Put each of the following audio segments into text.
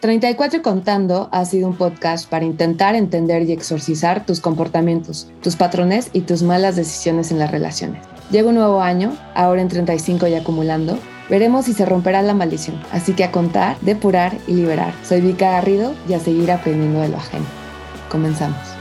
34 y Contando ha sido un podcast para intentar entender y exorcizar tus comportamientos, tus patrones y tus malas decisiones en las relaciones. Llega un nuevo año, ahora en 35 y acumulando. Veremos si se romperá la maldición. Así que a contar, depurar y liberar. Soy Vika Garrido y a seguir aprendiendo de lo ajeno. Comenzamos.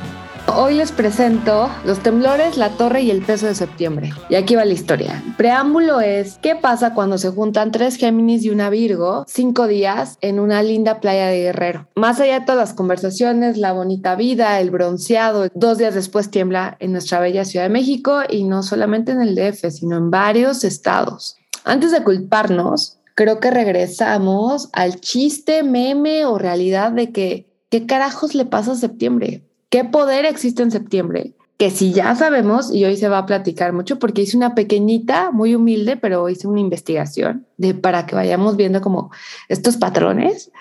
Hoy les presento los temblores, la torre y el peso de septiembre. Y aquí va la historia. Preámbulo es, ¿qué pasa cuando se juntan tres Géminis y una Virgo cinco días en una linda playa de Guerrero? Más allá de todas las conversaciones, la bonita vida, el bronceado, dos días después tiembla en nuestra bella Ciudad de México y no solamente en el DF, sino en varios estados. Antes de culparnos, creo que regresamos al chiste, meme o realidad de que, ¿qué carajos le pasa a septiembre? ¿Qué poder existe en septiembre? Que si ya sabemos, y hoy se va a platicar mucho porque hice una pequeñita, muy humilde, pero hice una investigación para que vayamos viendo como estos patrones.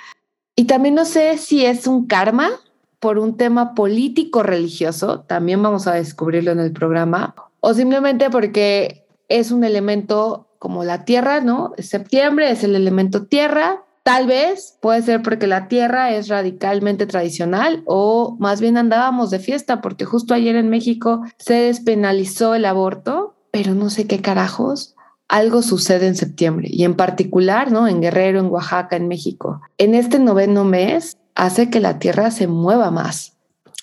Y también no sé si es un karma por un tema político religioso, también vamos a descubrirlo en el programa, o simplemente porque es un elemento como la tierra, ¿no? Septiembre es el elemento tierra, Tal vez puede ser porque la tierra es radicalmente tradicional o más bien andábamos de fiesta porque justo ayer en México se despenalizó el aborto, pero no sé qué carajos. Algo sucede en septiembre y en particular, ¿no? En Guerrero, en Oaxaca, en México. En este noveno mes hace que la tierra se mueva más.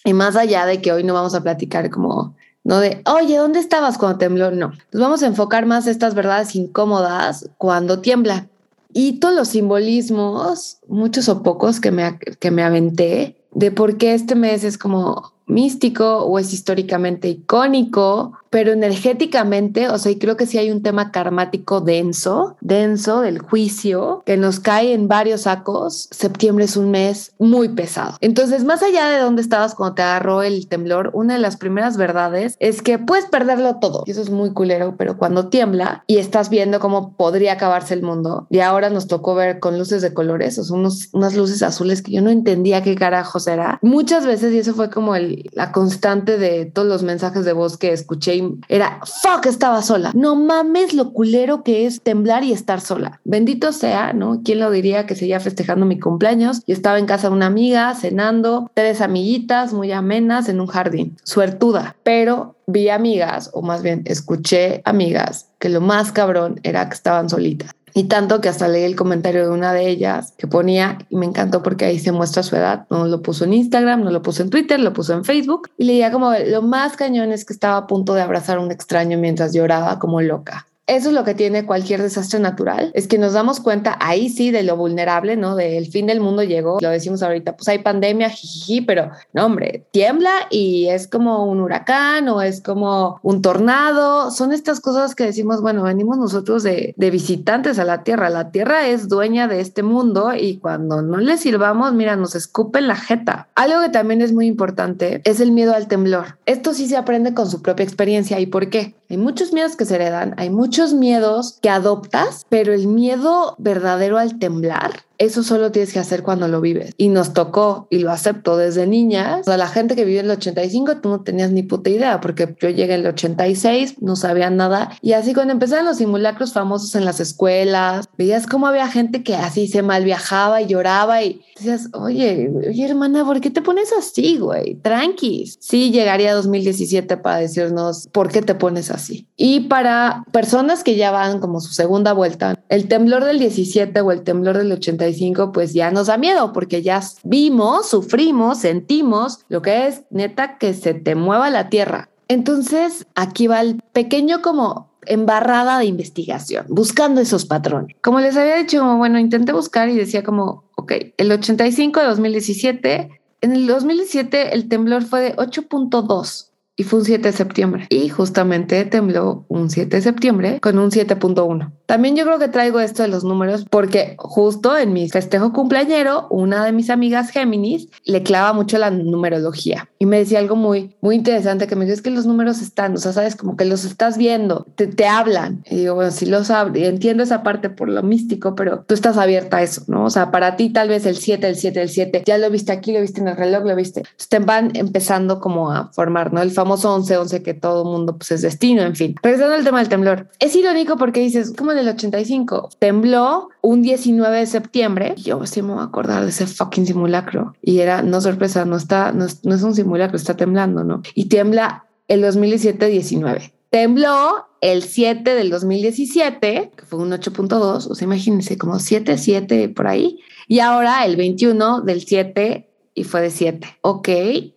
Y más allá de que hoy no vamos a platicar como no de, oye, ¿dónde estabas cuando tembló? No, nos vamos a enfocar más estas verdades incómodas cuando tiembla. Y todos los simbolismos, muchos o pocos que me, que me aventé, de por qué este mes es como místico o es históricamente icónico pero energéticamente, o sea, y creo que sí hay un tema karmático denso, denso del juicio, que nos cae en varios sacos. Septiembre es un mes muy pesado. Entonces, más allá de dónde estabas cuando te agarró el temblor, una de las primeras verdades es que puedes perderlo todo. Y eso es muy culero, pero cuando tiembla y estás viendo cómo podría acabarse el mundo, y ahora nos tocó ver con luces de colores, o sea, unos, unas luces azules que yo no entendía qué carajos era. Muchas veces, y eso fue como la constante de todos los mensajes de voz que escuché era, fuck, estaba sola. No mames lo culero que es temblar y estar sola. Bendito sea, ¿no? ¿Quién lo diría que seguía festejando mi cumpleaños? Y estaba en casa de una amiga, cenando, tres amiguitas muy amenas en un jardín. Suertuda. Pero vi amigas, o más bien escuché amigas, que lo más cabrón era que estaban solitas. Y tanto que hasta leí el comentario de una de ellas que ponía, y me encantó porque ahí se muestra su edad, no lo puso en Instagram, no lo puso en Twitter, lo puso en Facebook, y leía como lo más cañón es que estaba a punto de abrazar a un extraño mientras lloraba como loca. Eso es lo que tiene cualquier desastre natural, es que nos damos cuenta ahí sí de lo vulnerable, ¿no? Del fin del mundo llegó, lo decimos ahorita, pues hay pandemia, jiji, pero no, hombre, tiembla y es como un huracán o es como un tornado, son estas cosas que decimos, bueno, venimos nosotros de, de visitantes a la Tierra, la Tierra es dueña de este mundo y cuando no le sirvamos, mira, nos escupen la jeta. Algo que también es muy importante es el miedo al temblor. Esto sí se aprende con su propia experiencia. ¿Y por qué? Hay muchos miedos que se heredan, hay muchos miedos que adoptas, pero el miedo verdadero al temblar eso solo tienes que hacer cuando lo vives. Y nos tocó, y lo acepto desde niñas, a la gente que vivió en el 85, tú no tenías ni puta idea, porque yo llegué en el 86, no sabía nada. Y así cuando empezaron los simulacros famosos en las escuelas, veías cómo había gente que así se mal viajaba y lloraba y decías, oye, oye hermana, ¿por qué te pones así, güey? Tranquis. Sí, llegaría 2017 para decirnos por qué te pones así. Y para personas que ya van como su segunda vuelta, el temblor del 17 o el temblor del 85, pues ya nos da miedo porque ya vimos, sufrimos, sentimos lo que es neta que se te mueva la tierra. Entonces, aquí va el pequeño como embarrada de investigación, buscando esos patrones. Como les había dicho, bueno, intenté buscar y decía como, ok, el 85 de 2017, en el 2017 el temblor fue de 8.2 y fue un 7 de septiembre. Y justamente tembló un 7 de septiembre con un 7.1. También yo creo que traigo esto de los números porque justo en mi festejo cumpleañero, una de mis amigas Géminis le clava mucho la numerología y me decía algo muy, muy interesante que me dijo, es que los números están, o sea, sabes, como que los estás viendo, te, te hablan. Y digo, bueno, sí los hablo, y entiendo esa parte por lo místico, pero tú estás abierta a eso, ¿no? O sea, para ti tal vez el 7, el 7, el 7, ya lo viste aquí, lo viste en el reloj, lo viste. Entonces te van empezando como a formar, ¿no? El famoso 11-11 que todo mundo pues es destino, en fin. Regresando al tema del temblor. Es irónico porque dices, como en el 85, tembló un 19 de septiembre. Yo sí me voy a acordar de ese fucking simulacro. Y era, no sorpresa, no está, no no es un simulacro, está temblando, ¿no? Y tiembla el 2017-19. Tembló el 7 del 2017, que fue un 8.2, o sea, imagínense, como 7, 7 por ahí. Y ahora el 21 del 7 y fue de 7. Ok,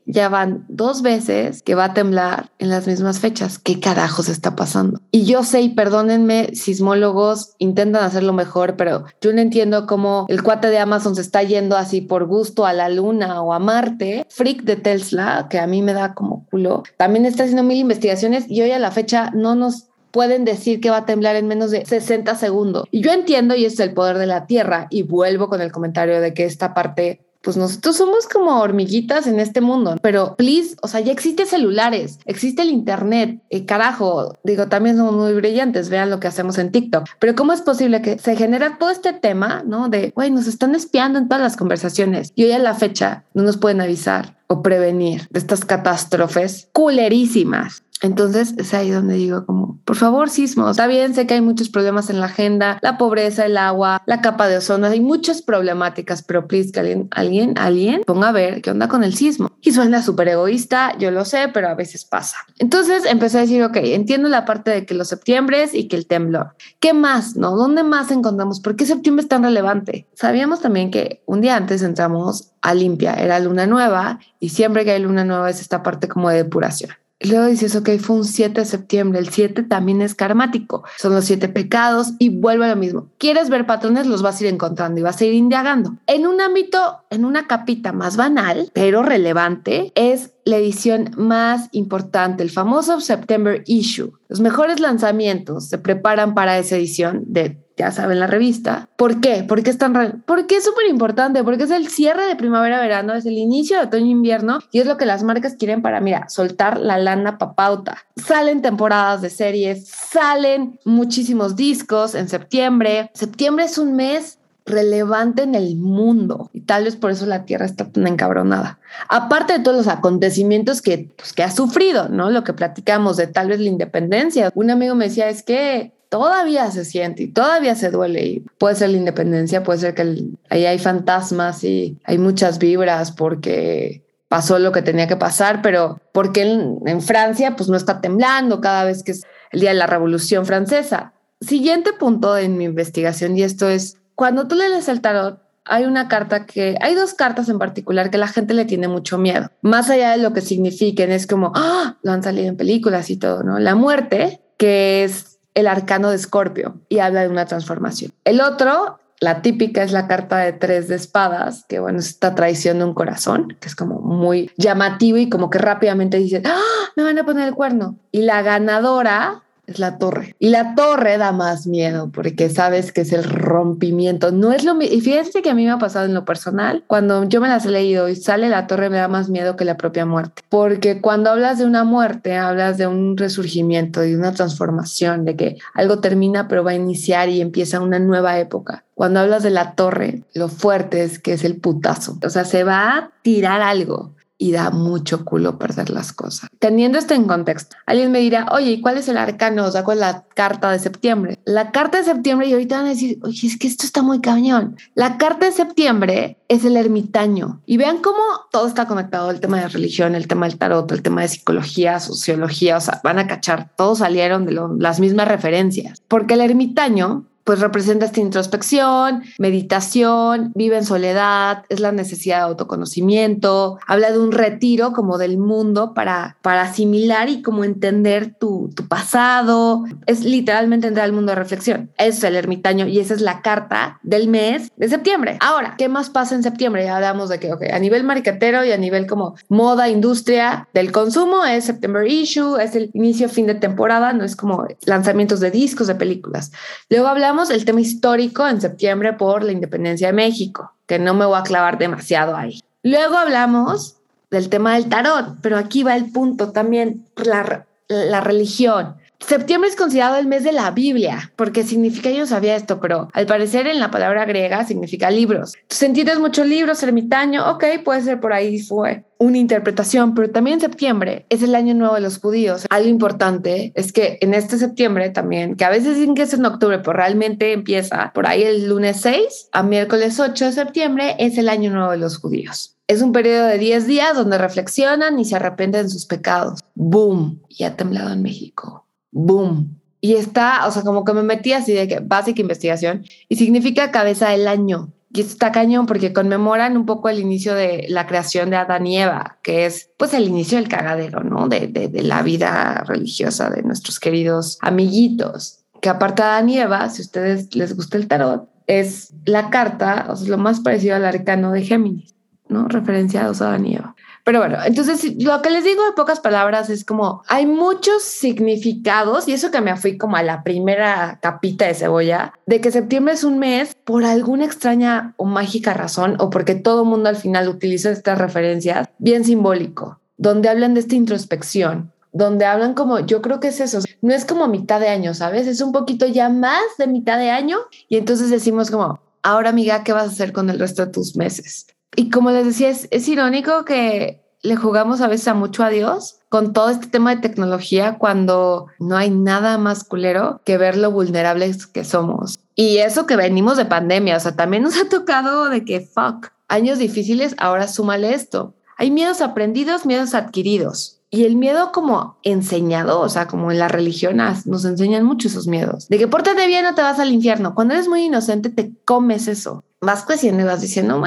ya van dos veces que va a temblar en las mismas fechas. ¿Qué carajos está pasando? Y yo sé, y perdónenme, sismólogos intentan hacerlo mejor, pero yo no entiendo cómo el cuate de Amazon se está yendo así por gusto a la luna o a Marte. Freak de Tesla, que a mí me da como culo, también está haciendo mil investigaciones y hoy a la fecha no nos pueden decir que va a temblar en menos de 60 segundos. Y yo entiendo, y es el poder de la Tierra, y vuelvo con el comentario de que esta parte pues nosotros somos como hormiguitas en este mundo, pero please, o sea, ya existen celulares, existe el internet, eh, carajo, digo, también somos muy brillantes, vean lo que hacemos en TikTok, pero ¿cómo es posible que se genera todo este tema, ¿no? De, güey, nos están espiando en todas las conversaciones y hoy a la fecha no nos pueden avisar o prevenir de estas catástrofes culerísimas entonces es ahí donde digo como, por favor, sismos. Está bien, sé que hay muchos problemas en la agenda, la pobreza, el agua, la capa de ozono, hay muchas problemáticas, pero please que alguien, alguien, alguien ponga a ver qué onda con el sismo. Y suena súper egoísta, yo lo sé, pero a veces pasa. Entonces empecé a decir, ok, entiendo la parte de que los septiembre y que el temblor. ¿Qué más? ¿No? ¿Dónde más encontramos? ¿Por qué septiembre es tan relevante? Sabíamos también que un día antes entramos a limpia, era luna nueva y siempre que hay luna nueva es esta parte como de depuración. Luego dices, ok, fue un 7 de septiembre. El 7 también es karmático. Son los siete pecados y vuelve a lo mismo. ¿Quieres ver patrones? Los vas a ir encontrando y vas a ir indagando. En un ámbito, en una capita más banal, pero relevante, es la edición más importante, el famoso September Issue. Los mejores lanzamientos se preparan para esa edición de ya saben, la revista. ¿Por qué? ¿Por qué es tan Porque es súper importante, porque es el cierre de primavera-verano, es el inicio de otoño-invierno y es lo que las marcas quieren para, mira, soltar la lana papauta. Salen temporadas de series, salen muchísimos discos en septiembre. Septiembre es un mes relevante en el mundo y tal vez por eso la Tierra está tan encabronada. Aparte de todos los acontecimientos que, pues, que ha sufrido, ¿no? Lo que platicamos de tal vez la independencia. Un amigo me decía, es que todavía se siente y todavía se duele y puede ser la independencia, puede ser que ahí hay fantasmas y hay muchas vibras porque pasó lo que tenía que pasar, pero porque en, en Francia pues no está temblando cada vez que es el día de la Revolución Francesa. Siguiente punto en mi investigación y esto es cuando tú lees el tarot hay una carta que, hay dos cartas en particular que la gente le tiene mucho miedo, más allá de lo que signifiquen, es como, ah, lo han salido en películas y todo, ¿no? La muerte, que es el arcano de Escorpio y habla de una transformación. El otro, la típica, es la carta de tres de espadas, que bueno, es esta traición de un corazón, que es como muy llamativo y como que rápidamente dice, ¡Ah! me van a poner el cuerno. Y la ganadora es la torre. Y la torre da más miedo porque sabes que es el rompimiento. No es lo mismo. Y fíjense que a mí me ha pasado en lo personal. Cuando yo me las he leído y sale la torre, me da más miedo que la propia muerte. Porque cuando hablas de una muerte, hablas de un resurgimiento y una transformación, de que algo termina pero va a iniciar y empieza una nueva época. Cuando hablas de la torre, lo fuerte es que es el putazo. O sea, se va a tirar algo y da mucho culo perder las cosas. Teniendo esto en contexto, alguien me dirá, oye, ¿y cuál es el arcano? O sea, ¿cuál es la carta de septiembre? La carta de septiembre, y ahorita van a decir, oye, es que esto está muy cañón. La carta de septiembre es el ermitaño. Y vean cómo todo está conectado, el tema de religión, el tema del tarot, el tema de psicología, sociología, o sea, van a cachar, todos salieron de las mismas referencias. Porque el ermitaño pues representa esta introspección, meditación, vive en soledad, es la necesidad de autoconocimiento, habla de un retiro como del mundo para, para asimilar y como entender tu, tu pasado, es literalmente entrar al mundo de reflexión. Es el ermitaño y esa es la carta del mes de septiembre. Ahora, ¿qué más pasa en septiembre? Ya hablamos de que, ok, a nivel marquetero y a nivel como moda, industria del consumo es September Issue, es el inicio, fin de temporada, no es como lanzamientos de discos, de películas. Luego hablamos el tema histórico en septiembre por la independencia de México, que no me voy a clavar demasiado ahí. Luego hablamos del tema del tarot, pero aquí va el punto también, la, la religión. Septiembre es considerado el mes de la Biblia, porque significa, yo sabía esto, pero al parecer en la palabra griega significa libros. Entonces entiendes muchos libros, ermitaño, ok, puede ser por ahí fue una interpretación, pero también septiembre es el año nuevo de los judíos. Algo importante es que en este septiembre también, que a veces dicen que es en octubre, pero realmente empieza por ahí el lunes 6 a miércoles 8 de septiembre, es el año nuevo de los judíos. Es un periodo de 10 días donde reflexionan y se arrepienten de sus pecados. ¡Boom! Y ha temblado en México boom. Y está, o sea, como que me metí así de que básica investigación y significa cabeza del año. Y esto está cañón porque conmemoran un poco el inicio de la creación de Adán y Eva, que es pues el inicio del cagadero, ¿no? De, de, la vida religiosa de nuestros queridos amiguitos. Que aparte de Adán y Eva, si a ustedes les gusta el tarot, es la carta, o sea, lo más parecido al arcano de Géminis, ¿no? Referenciados a Adán y Eva. Pero bueno, entonces lo que les digo en pocas palabras es como hay muchos significados y eso que me fui como a la primera capita de cebolla de que septiembre es un mes por alguna extraña o mágica razón o porque todo mundo al final utiliza estas referencias bien simbólico, donde hablan de esta introspección, donde hablan como, yo creo que es eso, no es como mitad de año, ¿sabes? Es un poquito ya más de mitad de año y entonces decimos como, ahora amiga, ¿qué vas a hacer con el resto de tus meses? Y como les decía, es, irónico que le jugamos a veces a mucho a Dios con todo este tema de tecnología cuando no hay nada más culero que ver lo vulnerables que somos. Y eso que venimos de pandemia, o sea, también nos ha tocado de que, fuck, años difíciles, ahora súmale esto. Hay miedos aprendidos, miedos adquiridos. Y el miedo como enseñado, o sea, como en la religión nos enseñan mucho esos miedos. De que pórtate bien no te vas al infierno. Cuando eres muy inocente te comes eso vas creciendo y vas diciendo,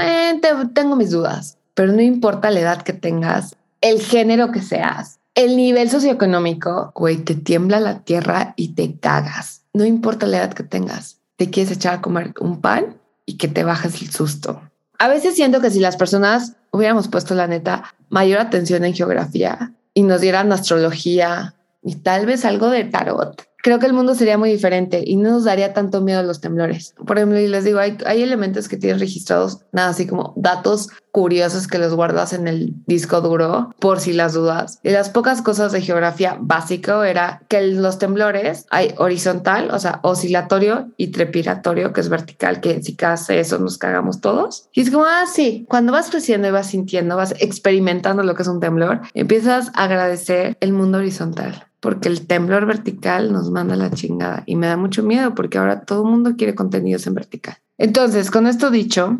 tengo mis dudas, pero no importa la edad que tengas, el género que seas, el nivel socioeconómico, güey, te tiembla la tierra y te cagas. No importa la edad que tengas, te quieres echar a comer un pan y que te bajes el susto. A veces siento que si las personas hubiéramos puesto la neta mayor atención en geografía y nos dieran astrología y tal vez algo de tarot, creo que el mundo sería muy diferente y no nos daría tanto miedo los temblores. Por ejemplo, y les digo, hay, hay elementos que tienes registrados, nada así como datos curiosos que los guardas en el disco duro por si las dudas. Y las pocas cosas de geografía básico era que los temblores hay horizontal, o sea, oscilatorio y trepidatorio, que es vertical, que si hace eso nos cagamos todos. Y es como, ah, cuando vas creciendo y vas sintiendo, vas experimentando lo que es un temblor, empiezas a agradecer el mundo horizontal porque el temblor vertical nos manda la chingada y me da mucho miedo porque ahora todo el mundo quiere contenidos en vertical. Entonces, con esto dicho,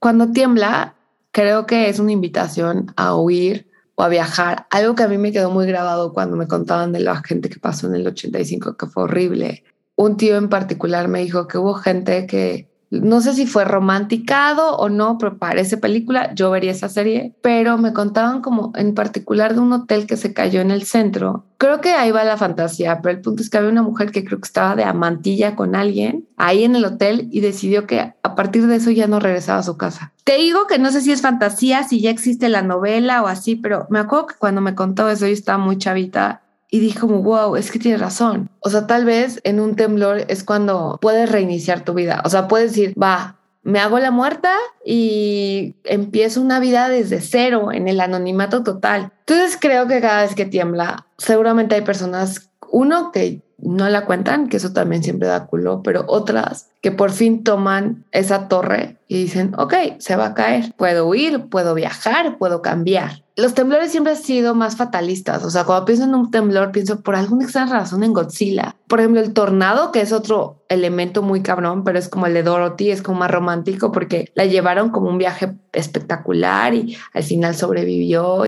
cuando tiembla, creo que es una invitación a huir o a viajar. Algo que a mí me quedó muy grabado cuando me contaban de la gente que pasó en el 85, que fue horrible. Un tío en particular me dijo que hubo gente que no sé si fue romanticado o no, pero parece película, yo vería esa serie, pero me contaban como en particular de un hotel que se cayó en el centro. Creo que ahí va la fantasía, pero el punto es que había una mujer que creo que estaba de amantilla con alguien ahí en el hotel y decidió que a partir de eso ya no regresaba a su casa. Te digo que no sé si es fantasía, si ya existe la novela o así, pero me acuerdo que cuando me contó eso yo estaba muy chavita y dije como, wow, es que tiene razón. O sea, tal vez en un temblor es cuando puedes reiniciar tu vida. O sea, puedes decir, va, me hago la muerta y empiezo una vida desde cero en el anonimato total. Entonces creo que cada vez que tiembla, seguramente hay personas, uno que no la cuentan, que eso también siempre da culo, pero otras que por fin toman esa torre y dicen, ok, se va a caer, puedo huir, puedo viajar, puedo cambiar. Los temblores siempre han sido más fatalistas, o sea, cuando pienso en un temblor, pienso por alguna extraña razón en Godzilla. Por ejemplo, el tornado, que es otro elemento muy cabrón, pero es como el de Dorothy, es como más romántico porque la llevaron como un viaje espectacular y al final sobrevivió.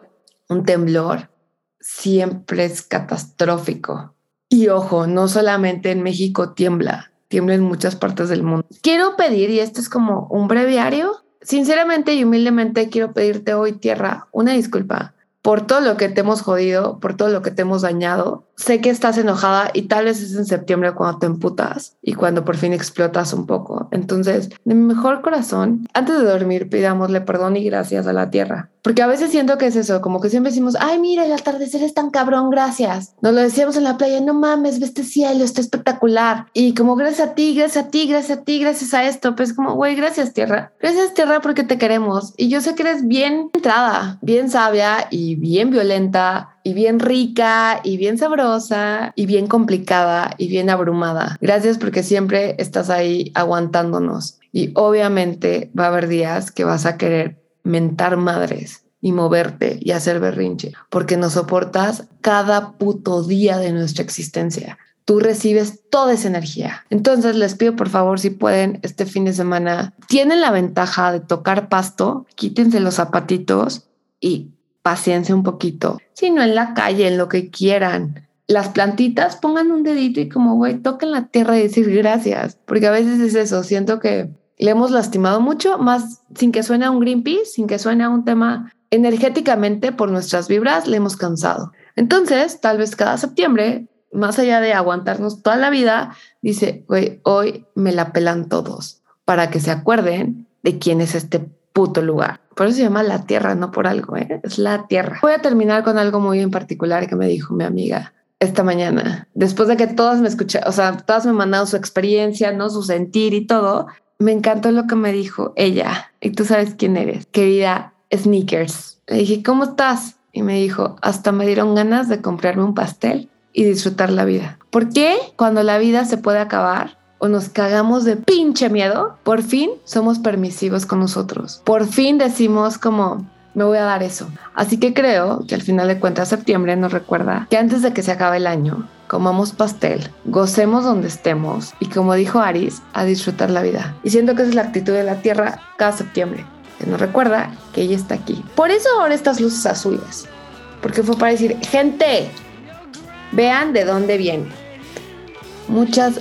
Un temblor siempre es catastrófico y ojo, no solamente en México tiembla, tiembla en muchas partes del mundo. Quiero pedir, y esto es como un breviario, sinceramente y humildemente quiero pedirte hoy, tierra, una disculpa por todo lo que te hemos jodido, por todo lo que te hemos dañado. Sé que estás enojada y tal vez es en septiembre cuando te emputas y cuando por fin explotas un poco. Entonces, de mi mejor corazón, antes de dormir, pidámosle perdón y gracias a la tierra. Porque a veces siento que es eso, como que siempre decimos, ay, mira, el atardecer es tan cabrón, gracias. Nos lo decíamos en la playa, no mames, ve este cielo, está espectacular. Y como gracias a ti, gracias a ti, gracias a ti, gracias a esto, pues como, güey, gracias tierra. Gracias tierra porque te queremos. Y yo sé que eres bien entrada, bien sabia y bien violenta y bien rica y bien sabrosa y bien complicada y bien abrumada. Gracias porque siempre estás ahí aguantándonos. Y obviamente va a haber días que vas a querer mentar madres y moverte y hacer berrinche, porque nos soportas cada puto día de nuestra existencia tú recibes toda esa energía. Entonces les pido por favor si pueden este fin de semana, tienen la ventaja de tocar pasto, quítense los zapatitos y paciencia un poquito, sino en la calle, en lo que quieran. Las plantitas pongan un dedito y como, güey, toquen la tierra y decir gracias, porque a veces es eso, siento que le hemos lastimado mucho, más sin que suene a un Greenpeace, sin que suene a un tema energéticamente por nuestras vibras, le hemos cansado. Entonces, tal vez cada septiembre más allá de aguantarnos toda la vida, dice, güey, hoy me la pelan todos para que se acuerden de quién es este puto lugar. Por eso se llama la tierra, no por algo, ¿eh? es la tierra. Voy a terminar con algo muy en particular que me dijo mi amiga esta mañana. Después de que todas me escucharon, o sea, todas me mandaron su experiencia, ¿no? Su sentir y todo. Me encantó lo que me dijo ella. Y tú sabes quién eres, querida Sneakers. Le dije, ¿cómo estás? Y me dijo, hasta me dieron ganas de comprarme un pastel y disfrutar la vida. ¿Por qué cuando la vida se puede acabar o nos cagamos de pinche miedo, por fin somos permisivos con nosotros? Por fin decimos como, me voy a dar eso. Así que creo que al final de cuentas septiembre nos recuerda que antes de que se acabe el año, comamos pastel, gocemos donde estemos y como dijo Aris, a disfrutar la vida. Y siento que esa es la actitud de la Tierra cada septiembre, que nos recuerda que ella está aquí. Por eso ahora estas luces azules, porque fue para decir, gente, Vean de dónde viene. Muchas